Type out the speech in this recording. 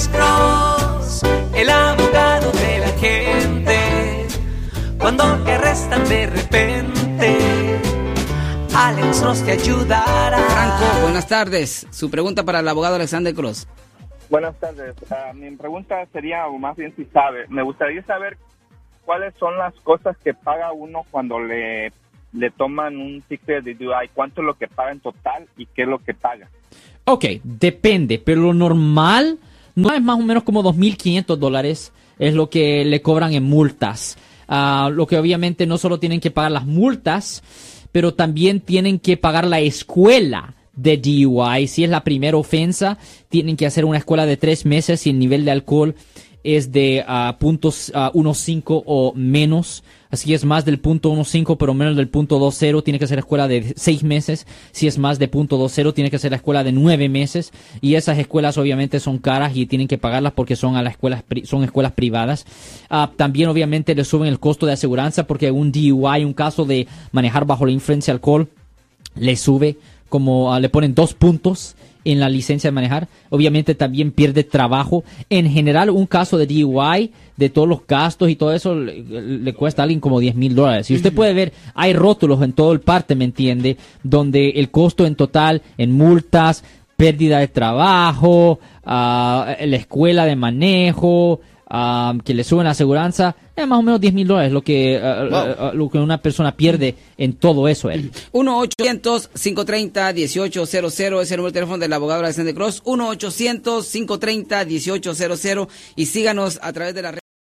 Alex Cross, el abogado de la gente. Cuando te arrestan de repente, Alex Cross te ayudará. Franco, buenas tardes. Su pregunta para el abogado Alexander Cross. Buenas tardes. Ah, mi pregunta sería, o más bien si sabe, me gustaría saber cuáles son las cosas que paga uno cuando le, le toman un ticket de DUI, cuánto es lo que paga en total y qué es lo que paga. Ok, depende, pero lo normal no es más o menos como 2.500 dólares, es lo que le cobran en multas. Ah, lo que obviamente no solo tienen que pagar las multas, pero también tienen que pagar la escuela de DUI. Si es la primera ofensa, tienen que hacer una escuela de tres meses y el nivel de alcohol es de ah, puntos ah, 1.5 o menos. Así es más del punto 1.5 pero menos del punto 2.0 tiene que ser escuela de seis meses. Si es más de punto 2.0 tiene que ser la escuela de nueve meses. Y esas escuelas obviamente son caras y tienen que pagarlas porque son a las escuelas son escuelas privadas. Ah, también obviamente le suben el costo de aseguranza porque un DUI, un caso de manejar bajo la influencia alcohol, le sube como ah, le ponen dos puntos en la licencia de manejar. Obviamente también pierde trabajo. En general, un caso de DUI, de todos los gastos y todo eso, le, le cuesta a alguien como 10 mil dólares. Y usted puede ver, hay rótulos en todo el parte, ¿me entiende? Donde el costo en total, en multas, pérdida de trabajo, ah, la escuela de manejo, ah, que le suben la aseguranza, es más o menos 10 mil dólares lo que, ah, ah, ah, lo que una persona pierde en todo eso. Él. 1-800-530-1800 es el número de teléfono del abogado Alexander Cross. 1-800-530-1800 y síganos a través de la red.